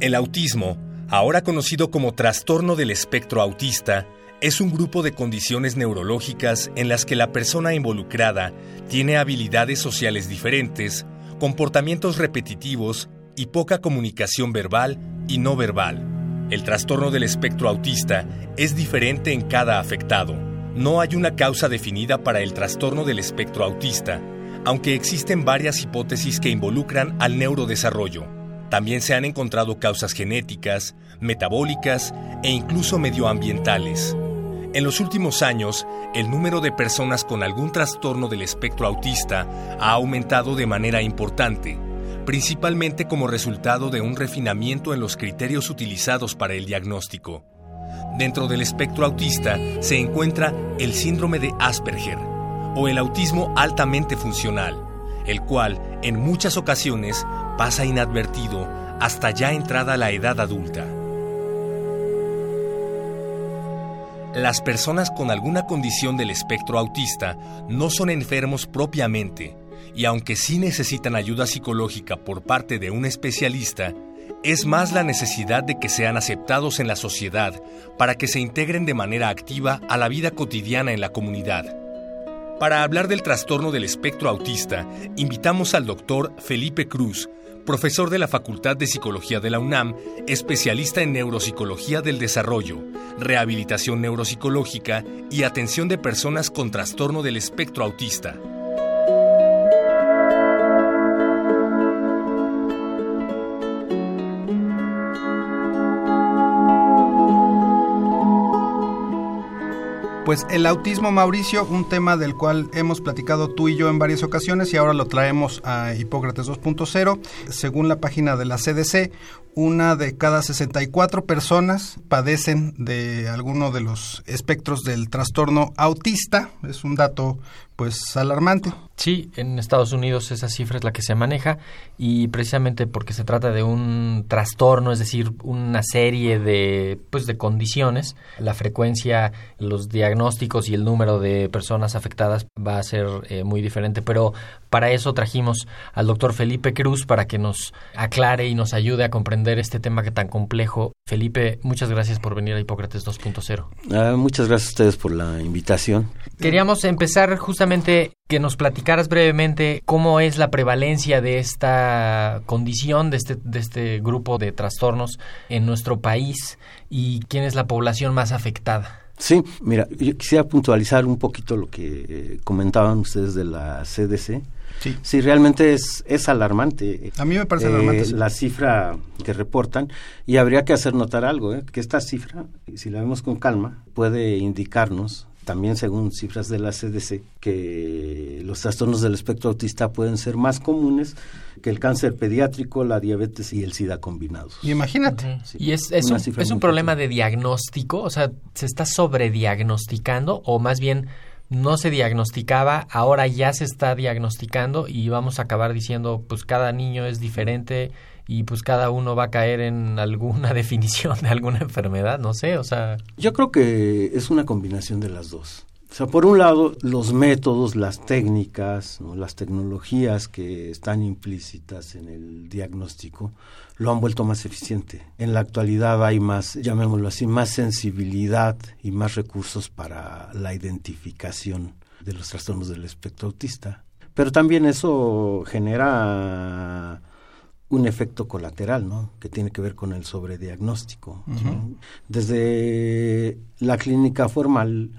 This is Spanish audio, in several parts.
El autismo, ahora conocido como trastorno del espectro autista, es un grupo de condiciones neurológicas en las que la persona involucrada tiene habilidades sociales diferentes, comportamientos repetitivos y poca comunicación verbal y no verbal. El trastorno del espectro autista es diferente en cada afectado. No hay una causa definida para el trastorno del espectro autista, aunque existen varias hipótesis que involucran al neurodesarrollo. También se han encontrado causas genéticas, metabólicas e incluso medioambientales. En los últimos años, el número de personas con algún trastorno del espectro autista ha aumentado de manera importante, principalmente como resultado de un refinamiento en los criterios utilizados para el diagnóstico. Dentro del espectro autista se encuentra el síndrome de Asperger o el autismo altamente funcional, el cual, en muchas ocasiones, pasa inadvertido hasta ya entrada la edad adulta. Las personas con alguna condición del espectro autista no son enfermos propiamente, y aunque sí necesitan ayuda psicológica por parte de un especialista, es más la necesidad de que sean aceptados en la sociedad para que se integren de manera activa a la vida cotidiana en la comunidad. Para hablar del trastorno del espectro autista, invitamos al doctor Felipe Cruz, profesor de la Facultad de Psicología de la UNAM, especialista en neuropsicología del desarrollo, rehabilitación neuropsicológica y atención de personas con trastorno del espectro autista. Pues el autismo, Mauricio, un tema del cual hemos platicado tú y yo en varias ocasiones y ahora lo traemos a Hipócrates 2.0. Según la página de la CDC, una de cada 64 personas padecen de alguno de los espectros del trastorno autista. Es un dato pues alarmante. Sí, en Estados Unidos esa cifra es la que se maneja y precisamente porque se trata de un trastorno, es decir, una serie de pues de condiciones, la frecuencia, los diagnósticos y el número de personas afectadas va a ser eh, muy diferente, pero para eso trajimos al doctor Felipe Cruz para que nos aclare y nos ayude a comprender este tema que tan complejo. Felipe, muchas gracias por venir a Hipócrates 2.0. Ah, muchas gracias a ustedes por la invitación. Queríamos empezar justamente que nos platicaras brevemente cómo es la prevalencia de esta condición, de este, de este grupo de trastornos en nuestro país y quién es la población más afectada. Sí, mira, yo quisiera puntualizar un poquito lo que eh, comentaban ustedes de la CDC. Sí. Sí, realmente es, es alarmante. A mí me parece alarmante. sí. La cifra que reportan, y habría que hacer notar algo, ¿eh? que esta cifra, si la vemos con calma, puede indicarnos también según cifras de la CDC, que los trastornos del espectro autista pueden ser más comunes que el cáncer pediátrico, la diabetes y el SIDA combinados. Y imagínate. Sí, y es, es un, es un problema de diagnóstico, o sea, se está sobrediagnosticando o más bien no se diagnosticaba, ahora ya se está diagnosticando y vamos a acabar diciendo, pues cada niño es diferente y pues cada uno va a caer en alguna definición de alguna enfermedad, no sé, o sea, Yo creo que es una combinación de las dos. O sea, por un lado, los métodos, las técnicas, las tecnologías que están implícitas en el diagnóstico lo han vuelto más eficiente. En la actualidad hay más, llamémoslo así, más sensibilidad y más recursos para la identificación de los trastornos del espectro autista. Pero también eso genera un efecto colateral, ¿no? Que tiene que ver con el sobrediagnóstico. Desde la clínica formal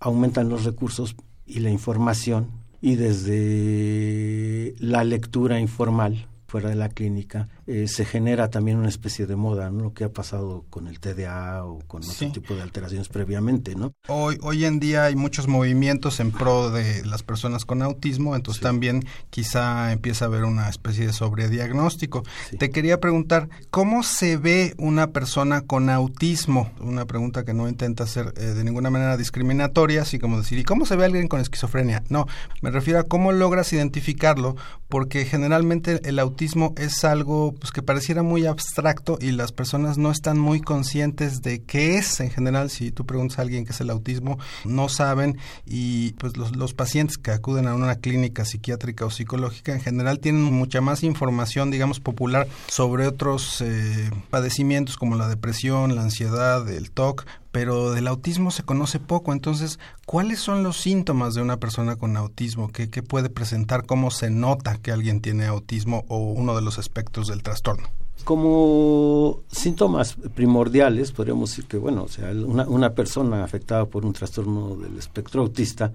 aumentan los recursos y la información y desde la lectura informal fuera de la clínica, eh, se genera también una especie de moda, ¿no? Lo que ha pasado con el TDA o con otro tipo de alteraciones previamente, ¿no? Hoy, hoy en día hay muchos movimientos en pro de las personas con autismo, entonces también quizá empieza a haber una especie de sobrediagnóstico. Te quería preguntar, ¿cómo se ve una persona con autismo? Una pregunta que no intenta ser eh, de ninguna manera discriminatoria, así como decir, ¿y cómo se ve alguien con esquizofrenia? No, me refiero a cómo logras identificarlo, porque generalmente el autismo es algo pues, que pareciera muy abstracto y las personas no están muy conscientes de qué es en general. Si tú preguntas a alguien qué es el autismo, no saben y pues los, pacientes que acuden a una clínica psiquiátrica o psicológica en general tienen mucha más información, digamos, popular sobre otros eh, padecimientos como la depresión, la ansiedad, el TOC, pero del autismo se conoce poco. Entonces, ¿cuáles son los síntomas de una persona con autismo? ¿Qué, ¿Qué, puede presentar? ¿Cómo se nota que alguien tiene autismo o uno de los aspectos del trastorno? Como síntomas primordiales, podríamos decir que, bueno, o sea, una persona afectada por un trastorno del espectro autista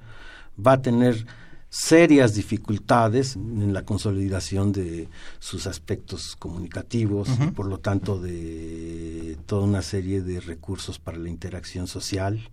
va a tener serias dificultades en la consolidación de sus aspectos comunicativos, y por lo tanto de toda una serie de recursos para la interacción social.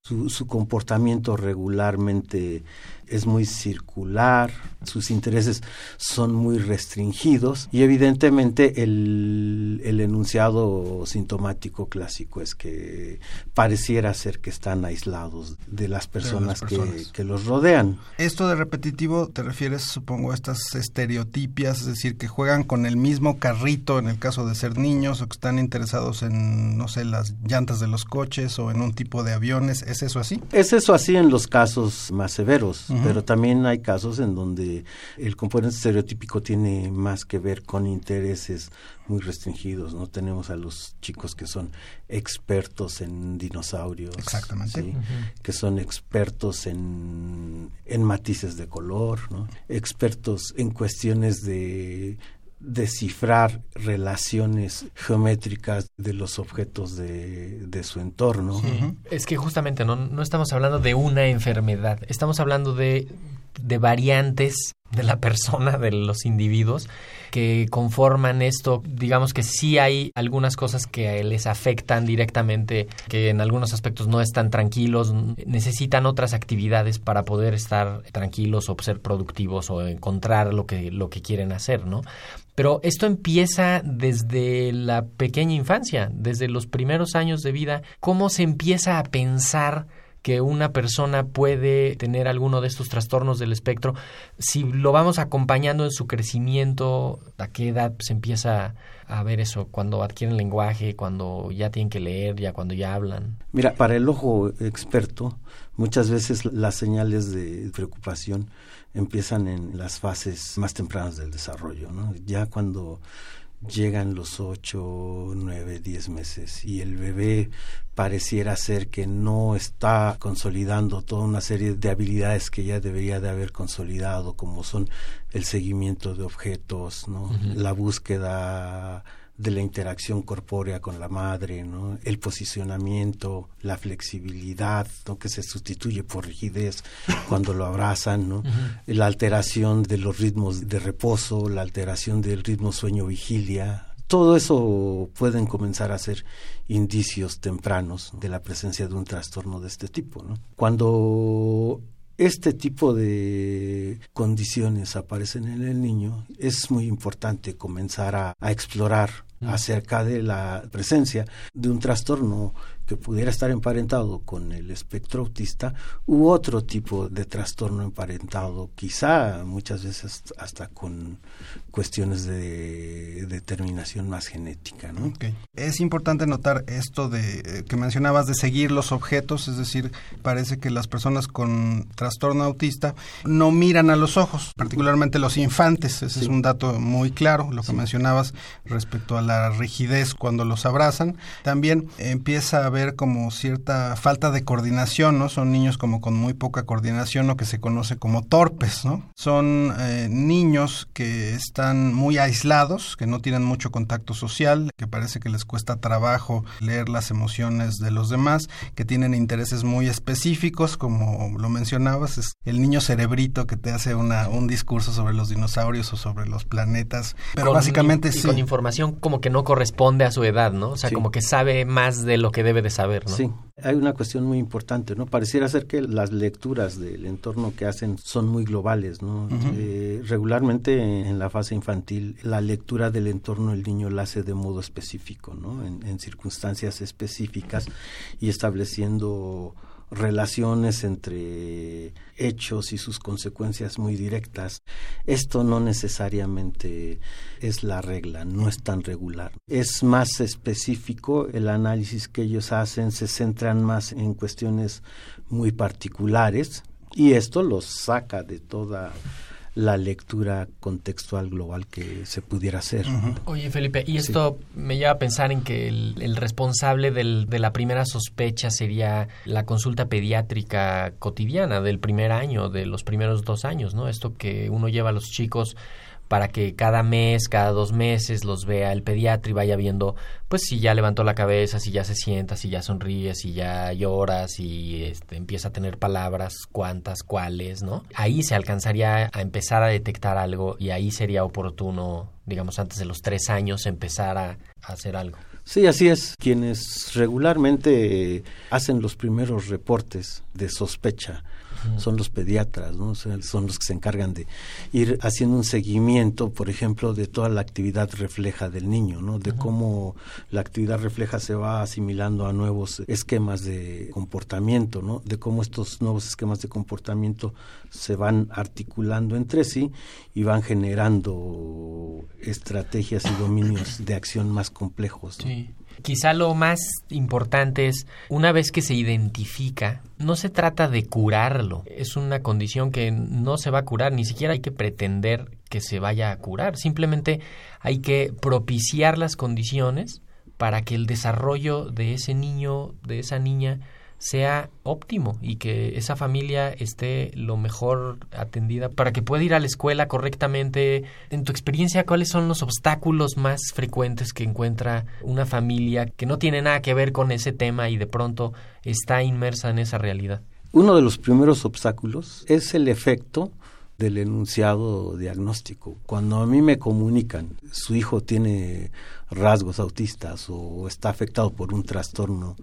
Su, su comportamiento regularmente es muy circular, sus intereses son muy restringidos y evidentemente el, el, enunciado sintomático clásico es que pareciera ser que están aislados de las personas, de las personas. Que, que, los rodean. Esto de repetitivo te refieres supongo a estas estereotipias, es decir, que juegan con el mismo carrito en el caso de ser niños o que están interesados en, no sé, las llantas de los coches o en un tipo de aviones, ¿es eso así? Es eso así en los casos más severos. Uh -huh. Pero también hay casos en donde el componente estereotípico tiene más que ver con intereses muy restringidos, ¿no? Tenemos a los chicos que son expertos en dinosaurios. Exactamente. ¿sí? Uh -huh. Que son expertos en, en matices de color, ¿no? Expertos en cuestiones de descifrar relaciones geométricas de los objetos de, de su entorno. Sí. Uh -huh. Es que justamente no, no estamos hablando de una enfermedad, estamos hablando de, de variantes de la persona, de los individuos, que conforman esto. Digamos que sí hay algunas cosas que les afectan directamente, que en algunos aspectos no están tranquilos, necesitan otras actividades para poder estar tranquilos o ser productivos o encontrar lo que, lo que quieren hacer, ¿no? Pero esto empieza desde la pequeña infancia, desde los primeros años de vida, cómo se empieza a pensar que una persona puede tener alguno de estos trastornos del espectro, si lo vamos acompañando en su crecimiento, ¿a qué edad se empieza a ver eso? Cuando adquieren lenguaje, cuando ya tienen que leer, ya cuando ya hablan. Mira, para el ojo experto, muchas veces las señales de preocupación empiezan en las fases más tempranas del desarrollo, ¿no? Ya cuando llegan los ocho, nueve, diez meses y el bebé pareciera ser que no está consolidando toda una serie de habilidades que ya debería de haber consolidado, como son el seguimiento de objetos, ¿no? Uh -huh. la búsqueda de la interacción corpórea con la madre, ¿no? el posicionamiento, la flexibilidad, ¿no? que se sustituye por rigidez cuando lo abrazan, ¿no? Uh -huh. la alteración de los ritmos de reposo, la alteración del ritmo sueño-vigilia. Todo eso pueden comenzar a ser indicios tempranos de la presencia de un trastorno de este tipo. ¿no? Cuando este tipo de condiciones aparecen en el niño, es muy importante comenzar a, a explorar acerca de la presencia de un trastorno que pudiera estar emparentado con el espectro autista u otro tipo de trastorno emparentado, quizá muchas veces hasta con cuestiones de determinación más genética. ¿no? Okay. Es importante notar esto de eh, que mencionabas de seguir los objetos, es decir, parece que las personas con trastorno autista no miran a los ojos, particularmente los infantes, ese sí. es un dato muy claro, lo que sí. mencionabas respecto a la rigidez cuando los abrazan. También empieza a haber ver como cierta falta de coordinación, ¿no? Son niños como con muy poca coordinación o que se conoce como torpes, ¿no? Son eh, niños que están muy aislados, que no tienen mucho contacto social, que parece que les cuesta trabajo leer las emociones de los demás, que tienen intereses muy específicos, como lo mencionabas, es el niño cerebrito que te hace una, un discurso sobre los dinosaurios o sobre los planetas, pero Con- básicamente y sí. con información como que no corresponde a su edad, ¿no? O sea, Sí. como que sabe más de lo que debe de saber, ¿no? Sí, hay una cuestión muy importante, ¿no? Pareciera ser que las lecturas del entorno que hacen son muy globales, ¿no? Eh, regularmente en la fase infantil la lectura del entorno el niño la hace de modo específico, ¿no? En, en circunstancias específicas y estableciendo relaciones entre hechos y sus consecuencias muy directas. Esto no necesariamente es la regla, no es tan regular. Es más específico, el análisis que ellos hacen se centran más en cuestiones muy particulares y esto los saca de toda la lectura contextual global que se pudiera hacer. Oye, Felipe, y esto me lleva a pensar en que el, el responsable del- de la primera sospecha sería la consulta pediátrica cotidiana del primer año, de los primeros dos años, ¿no? Esto que uno lleva a los chicos para que cada mes, cada dos meses los vea el pediatra y vaya viendo, pues si ya levantó la cabeza, si ya se sienta, si ya sonríe, si ya llora, si este, empieza a tener palabras, cuántas, cuáles, ¿no? Ahí se alcanzaría a empezar a detectar algo y ahí sería oportuno, digamos, antes de los tres años empezar a, hacer algo. Sí, así es. Quienes regularmente hacen los primeros reportes de sospecha son los pediatras, ¿no? O sea, son los que se encargan de ir haciendo un seguimiento, por ejemplo, de toda la actividad refleja del niño, ¿no? De cómo la actividad refleja se va asimilando a nuevos esquemas de comportamiento, ¿no? De cómo estos nuevos esquemas de comportamiento se van articulando entre sí y van generando estrategias y dominios de acción más complejos. ¿no? Sí. Quizá lo más importante es, una vez que se identifica, no se trata de curarlo. Es una condición que no se va a curar, ni siquiera hay que pretender que se vaya a curar. Simplemente hay que propiciar las condiciones para que el desarrollo de ese niño, de esa niña, sea óptimo y que esa familia esté lo mejor atendida para que pueda ir a la escuela correctamente. En tu experiencia, ¿cuáles son los obstáculos más frecuentes que encuentra una familia que no tiene nada que ver con ese tema y de pronto está inmersa en esa realidad? Uno de los primeros obstáculos es el efecto del enunciado diagnóstico. Cuando a mí me comunican su hijo tiene rasgos autistas o está afectado por un trastorno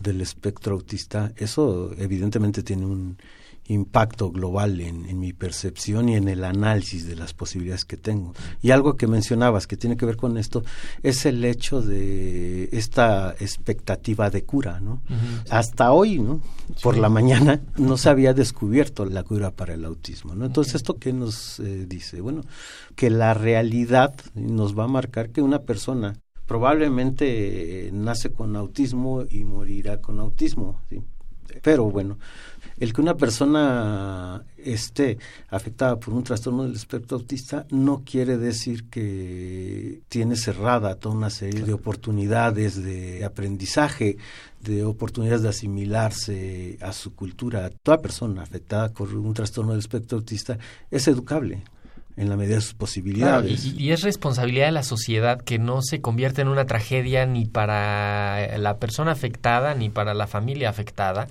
del espectro autista, eso evidentemente tiene un impacto global en, en, mi percepción y en el análisis de las posibilidades que tengo. Y algo que mencionabas que tiene que ver con esto es el hecho de esta expectativa de cura, ¿no? Uh -huh. Hasta hoy, ¿no? Por la mañana no se había descubierto la cura para el autismo, ¿no? Entonces, ¿esto qué nos eh, dice? Bueno, que la realidad nos va a marcar que una persona probablemente eh, nace con autismo y morirá con autismo, ¿sí? Pero bueno, el que una persona esté afectada por un trastorno del espectro autista no quiere decir que tiene cerrada toda una serie de oportunidades de aprendizaje, de oportunidades de asimilarse a su cultura. Toda persona afectada por un trastorno del espectro autista es educable en la medida de sus posibilidades. Y, y, es responsabilidad de la sociedad que no se convierta en una tragedia ni para la persona afectada ni para la familia afectada,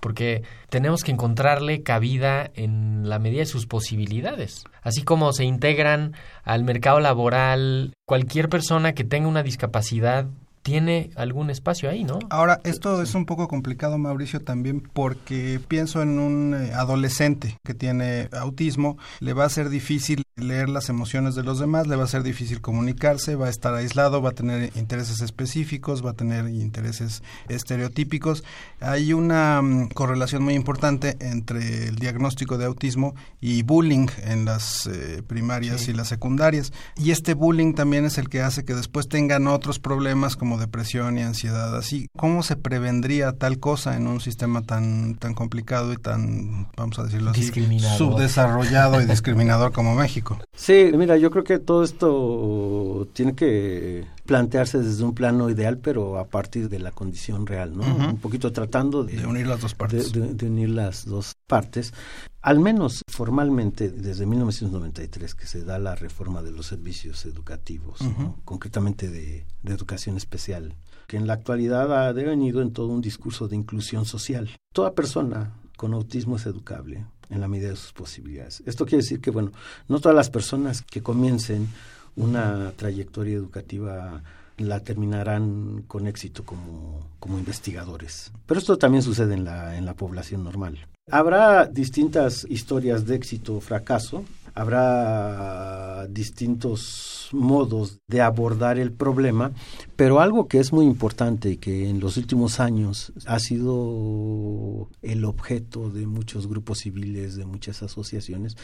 porque tenemos que encontrarle cabida en la medida de sus posibilidades. Así como se integran al mercado laboral cualquier persona que tenga una discapacidad tiene algún espacio ahí, ¿no? Ahora, esto es un poco complicado, Mauricio, también porque pienso en un eh, adolescente que tiene autismo, le va a ser difícil leer las emociones de los demás, le va a ser difícil comunicarse, va a estar aislado, va a tener intereses específicos, va a tener intereses estereotípicos. Hay una um, correlación muy importante entre el diagnóstico de autismo y bullying en las eh, primarias sí. y las secundarias. Y este bullying también es el que hace que después tengan otros problemas como como depresión y ansiedad. Así, ¿cómo se prevendría tal cosa en un sistema tan tan complicado y tan, vamos a decirlo así, subdesarrollado y discriminador como México? Sí, mira, yo creo que todo esto tiene que plantearse desde un plano ideal, pero a partir de la condición real, ¿no? Un poquito tratando de, unir las dos partes. De, unir las dos partes. Al menos formalmente, desde 1993, que se da la reforma de los servicios educativos, concretamente de, educación especial, que en la actualidad ha devenido en todo un discurso de inclusión social. Toda persona con autismo es educable en la medida de sus posibilidades. Esto quiere decir que, bueno, no todas las personas que comiencen una trayectoria educativa la terminarán con éxito como, como investigadores. Pero esto también sucede en la, en la población normal. Habrá distintas historias de éxito o fracaso, habrá distintos modos de abordar el problema, pero algo que es muy importante y que en los últimos años ha sido el objeto de muchos grupos civiles, de muchas asociaciones,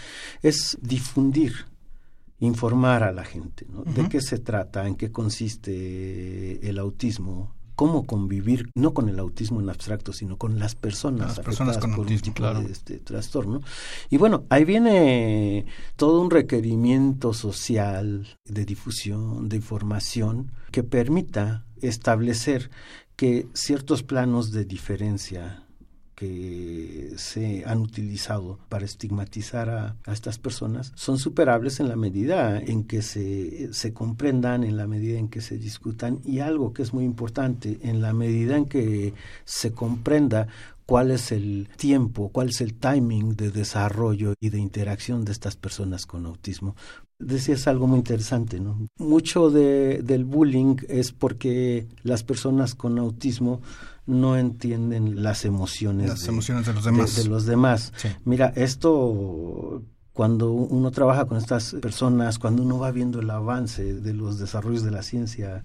es difundir informar a la gente ¿no? de qué se trata, en qué consiste el autismo, cómo convivir no con el autismo en abstracto, sino con las personas, las personas con por autismo, de este trastorno. Y bueno, ahí viene todo un requerimiento social de difusión, de información que permita establecer que ciertos planos de diferencia que se han utilizado para estigmatizar a, estas personas son superables en la medida en que se, comprendan, en la medida en que se discutan y algo que es muy importante, en la medida en que se comprenda cuál es el tiempo, cuál es el timing de desarrollo y de interacción de estas personas con autismo. Decías algo muy interesante, ¿no? Mucho de, del bullying es porque las personas con autismo no entienden las emociones, las de, emociones de los demás. De, los demás. Mira, esto cuando uno trabaja con estas personas, cuando uno va viendo el avance de los desarrollos de la ciencia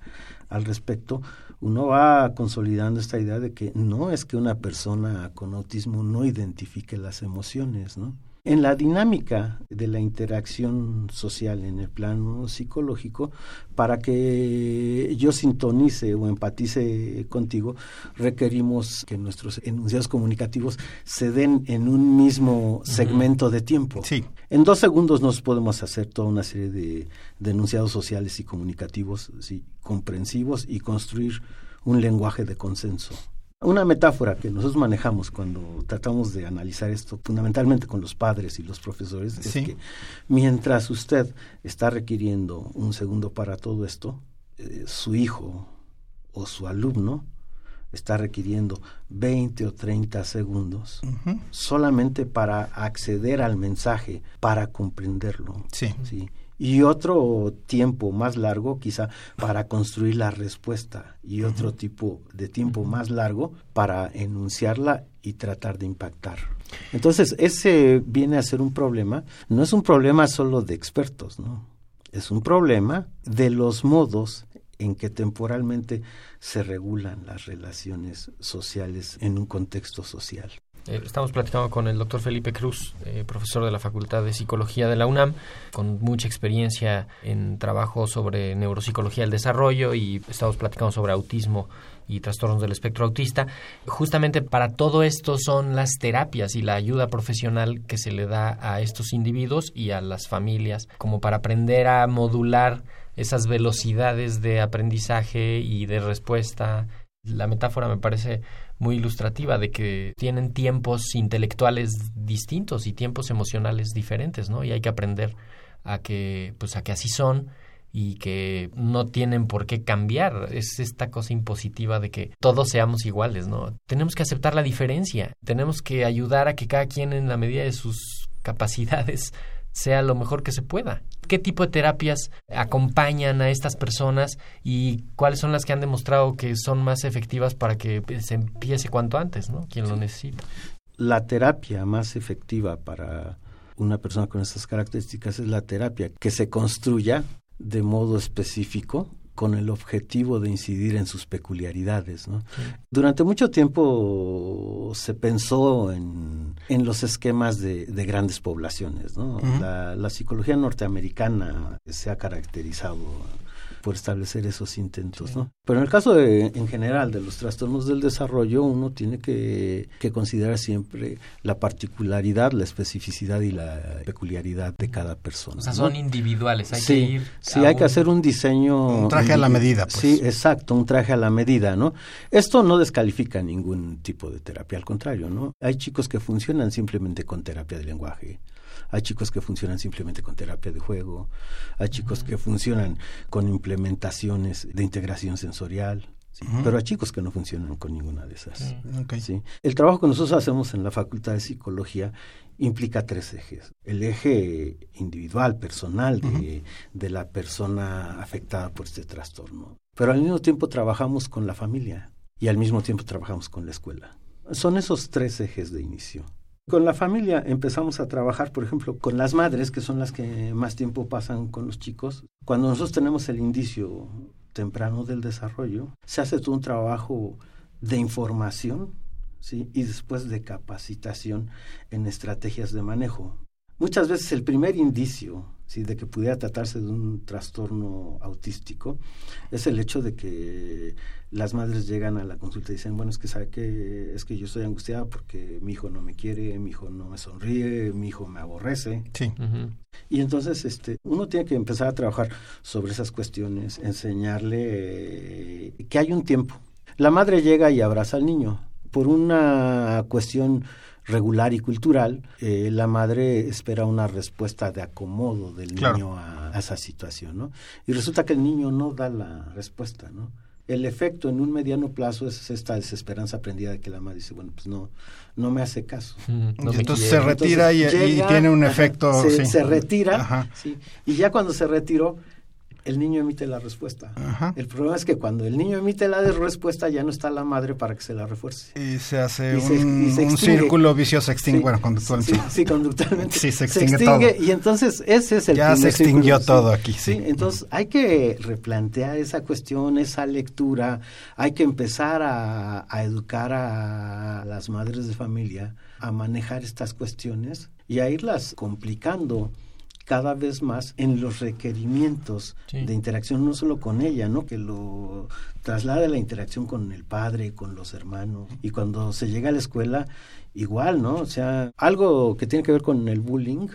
al respecto, uno va consolidando esta idea de que no es que una persona con autismo no identifique las emociones, ¿no? En la dinámica de la interacción social en el plano psicológico, para que yo sintonice o empatice contigo, requerimos que nuestros enunciados comunicativos se den en un mismo segmento de tiempo. Sí. En dos segundos nos podemos hacer toda una serie de, enunciados sociales y comunicativos ¿sí? comprensivos y construir un lenguaje de consenso. Una metáfora que nosotros manejamos cuando tratamos de analizar esto, fundamentalmente con los padres y los profesores, es que mientras usted está requiriendo un segundo para todo esto, eh, su hijo o su alumno está requiriendo 20 o 30 segundos solamente para acceder al mensaje, para comprenderlo. Sí. ¿sí? Y otro tiempo más largo quizá para construir la respuesta y otro tipo de tiempo más largo para enunciarla y tratar de impactar. Entonces, ese viene a ser un problema, no es un problema solo de expertos, ¿no? Es un problema de los modos en que temporalmente se regulan las relaciones sociales en un contexto social. Eh, estamos platicando con el doctor Felipe Cruz, eh, profesor de la Facultad de Psicología de la UNAM, con mucha experiencia en trabajo sobre neuropsicología del desarrollo y estamos platicando sobre autismo y trastornos del espectro autista. Justamente para todo esto son las terapias y la ayuda profesional que se le da a estos individuos y a las familias, como para aprender a modular esas velocidades de aprendizaje y de respuesta. La metáfora me parece muy ilustrativa de que tienen tiempos intelectuales distintos y tiempos emocionales diferentes, ¿no? Y hay que aprender a que pues a que así son y que no tienen por qué cambiar. Es esta cosa impositiva de que todos seamos iguales, ¿no? Tenemos que aceptar la diferencia, tenemos que ayudar a que cada quien en la medida de sus capacidades sea lo mejor que se pueda. ¿Qué tipo de terapias acompañan a estas personas y cuáles son las que han demostrado que son más efectivas para que se empiece cuanto antes, ¿no? Quien lo necesita. La terapia más efectiva para una persona con estas características es la terapia que se construya de modo específico con el objetivo de incidir en sus peculiaridades. Durante mucho tiempo se pensó en, en los esquemas de, grandes poblaciones. la, psicología norteamericana se ha caracterizado por establecer esos intentos, ¿no? Pero en el caso de, en general de los trastornos del desarrollo, uno tiene que, que considerar siempre la particularidad, la especificidad y la peculiaridad de cada persona. O sea, ¿no? son individuales, hay sí, que ir... sí, a hay que hacer un diseño. Un traje a la medida, pues. Sí, exacto, un traje a la medida, ¿no? Esto no descalifica ningún tipo de terapia, al contrario, ¿no? Hay chicos que funcionan simplemente con terapia de lenguaje. Hay chicos que funcionan simplemente con terapia de juego, hay chicos que funcionan con implementaciones de integración sensorial, ¿sí? pero hay chicos que no funcionan con ninguna de esas. ¿sí? El trabajo que nosotros hacemos en la Facultad de Psicología implica tres ejes. El eje individual, personal de, de la persona afectada por este trastorno. Pero al mismo tiempo trabajamos con la familia y al mismo tiempo trabajamos con la escuela. Son esos tres ejes de inicio. Con la familia empezamos a trabajar, por ejemplo, con las madres, que son las que más tiempo pasan con los chicos. Cuando nosotros tenemos el indicio temprano del desarrollo, se hace todo un trabajo de información ¿sí? y después de capacitación en estrategias de manejo. Muchas veces el primer indicio ¿sí? de que pudiera tratarse de un trastorno autístico es el hecho de que las madres llegan a la consulta y dicen, bueno, es que sabe que es que yo estoy angustiada porque mi hijo no me quiere, mi hijo no me sonríe, mi hijo me aborrece. Sí. Y entonces este, uno tiene que empezar a trabajar sobre esas cuestiones, enseñarle eh, que hay un tiempo. La madre llega y abraza al niño. Por una cuestión regular y cultural, eh, la madre espera una respuesta de acomodo del Claro. niño a, a esa situación, ¿no? Y resulta que el niño no da la respuesta, ¿no? El efecto en un mediano plazo es esta desesperanza aprendida de que la madre dice, bueno, pues no, no me hace caso. Ujú. No Y me entonces quiere. se retira y, Entonces y llega, tiene un ajá, efecto. Se, sí. se retira, Ajá. sí, y ya cuando se retiró, el niño emite la respuesta. Ajá. El problema es que cuando el niño emite la respuesta, ya no está la madre para que se la refuerce. Y se hace Y se- un, y se un extingue. círculo vicioso extingue, Sí, bueno, conductualmente. Sí, sí, conductualmente. Sí, se extingue todo. Y entonces ese es el Ya se extinguió círculo, todo aquí, sí. Entonces hay que replantear esa cuestión, esa lectura. Hay que empezar a, a educar a las madres de familia a manejar estas cuestiones y a irlas complicando cada vez más en los requerimientos Sí. de interacción, no solo con ella, ¿no? Que lo traslade la interacción con el padre, con los hermanos. Y cuando se llega a la escuela, igual, ¿no? O sea, algo que tiene que ver con el bullying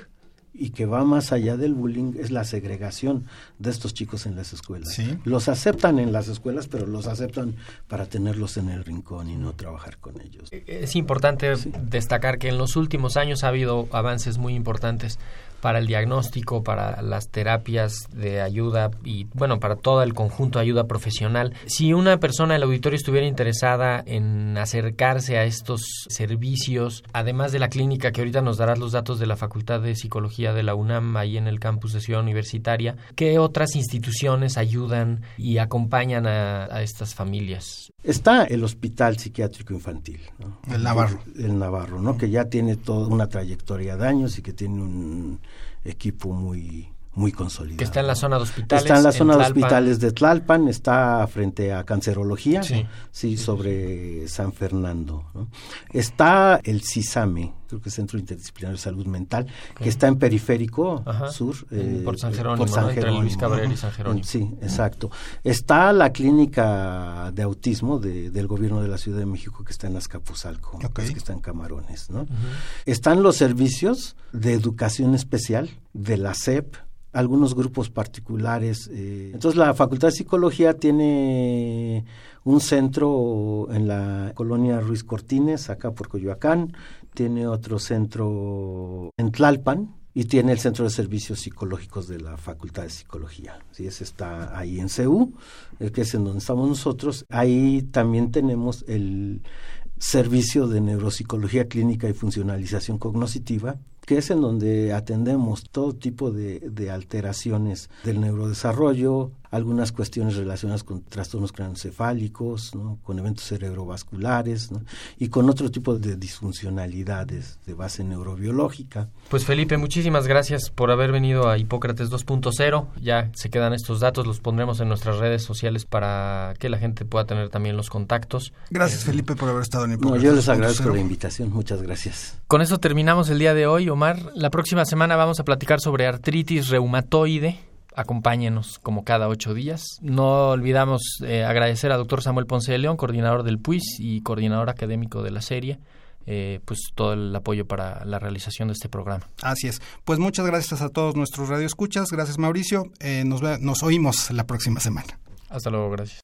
y que va más allá del bullying es la segregación de estos chicos en las escuelas. Sí. Los aceptan en las escuelas, pero los aceptan para tenerlos en el rincón y no trabajar con ellos. Es importante destacar que en los últimos años ha habido avances muy importantes para el diagnóstico, para las terapias de ayuda y, bueno, para todo el conjunto de ayuda profesional. Si una persona del auditorio estuviera interesada en acercarse a estos servicios, además de la clínica que ahorita nos darás los datos de la Facultad de Psicología de la UNAM, ahí en el campus de Ciudad Universitaria, ¿qué otras instituciones ayudan y acompañan a, a estas familias? Está el Hospital Psiquiátrico Infantil. ¿no? El Navarro. El, el Navarro, ¿no? Que ya tiene toda una trayectoria de años y que tiene un equipo muy muy consolidado. Que está en la zona de hospitales. Está en la zona de hospitales de Tlalpan, está frente a cancerología, Sí. sí, sobre San Fernando. ¿no? Está el CISAME, creo que es Centro Interdisciplinario de Salud Mental, que está en Periférico Ajá. Sur. En- eh, por San eh, Jerónimo, ¿no? Entre Luis Cabrera y San Jerónimo. Sí, exacto. Está la clínica de autismo de- del gobierno de la Ciudad de México que está en Azcapotzalco, Ok. es que está en Camarones, ¿no? Están los servicios de educación especial de la SEP, algunos grupos particulares. eh. Entonces la Facultad de Psicología tiene un centro en la colonia Ruiz Cortines, acá por Coyoacán, tiene otro centro en Tlalpan, y tiene el Centro de Servicios Psicológicos de la Facultad de Psicología. ¿sí? Ese está ahí en CEU, el que es en donde estamos nosotros. Ahí también tenemos el Servicio de Neuropsicología Clínica y Funcionalización Cognoscitiva, que es en donde atendemos todo tipo de, de alteraciones del neurodesarrollo, algunas cuestiones relacionadas con trastornos craneoencefálicos, ¿no? con eventos cerebrovasculares ¿no? y con otro tipo de disfuncionalidades de base neurobiológica. Pues Felipe, muchísimas gracias por haber venido a Hipócrates 2.0. Ya se quedan estos datos, los pondremos en nuestras redes sociales para que la gente pueda tener también los contactos. Gracias, Felipe, por haber estado en No, Hipócrates yo les agradezco 2.0. la invitación, muchas gracias. Con eso terminamos el día de hoy, Omar. La próxima semana vamos a platicar sobre artritis reumatoide. acompáñenos como cada ocho días. No olvidamos eh, agradecer a doctor Samuel Ponce de León, coordinador del PUIS y coordinador académico de la serie. Eh, pues todo el apoyo para la realización de este programa. Así es. Pues muchas gracias a todos nuestros radioescuchas. Gracias Mauricio. Eh, nos, nos oímos la próxima semana. Hasta luego, gracias.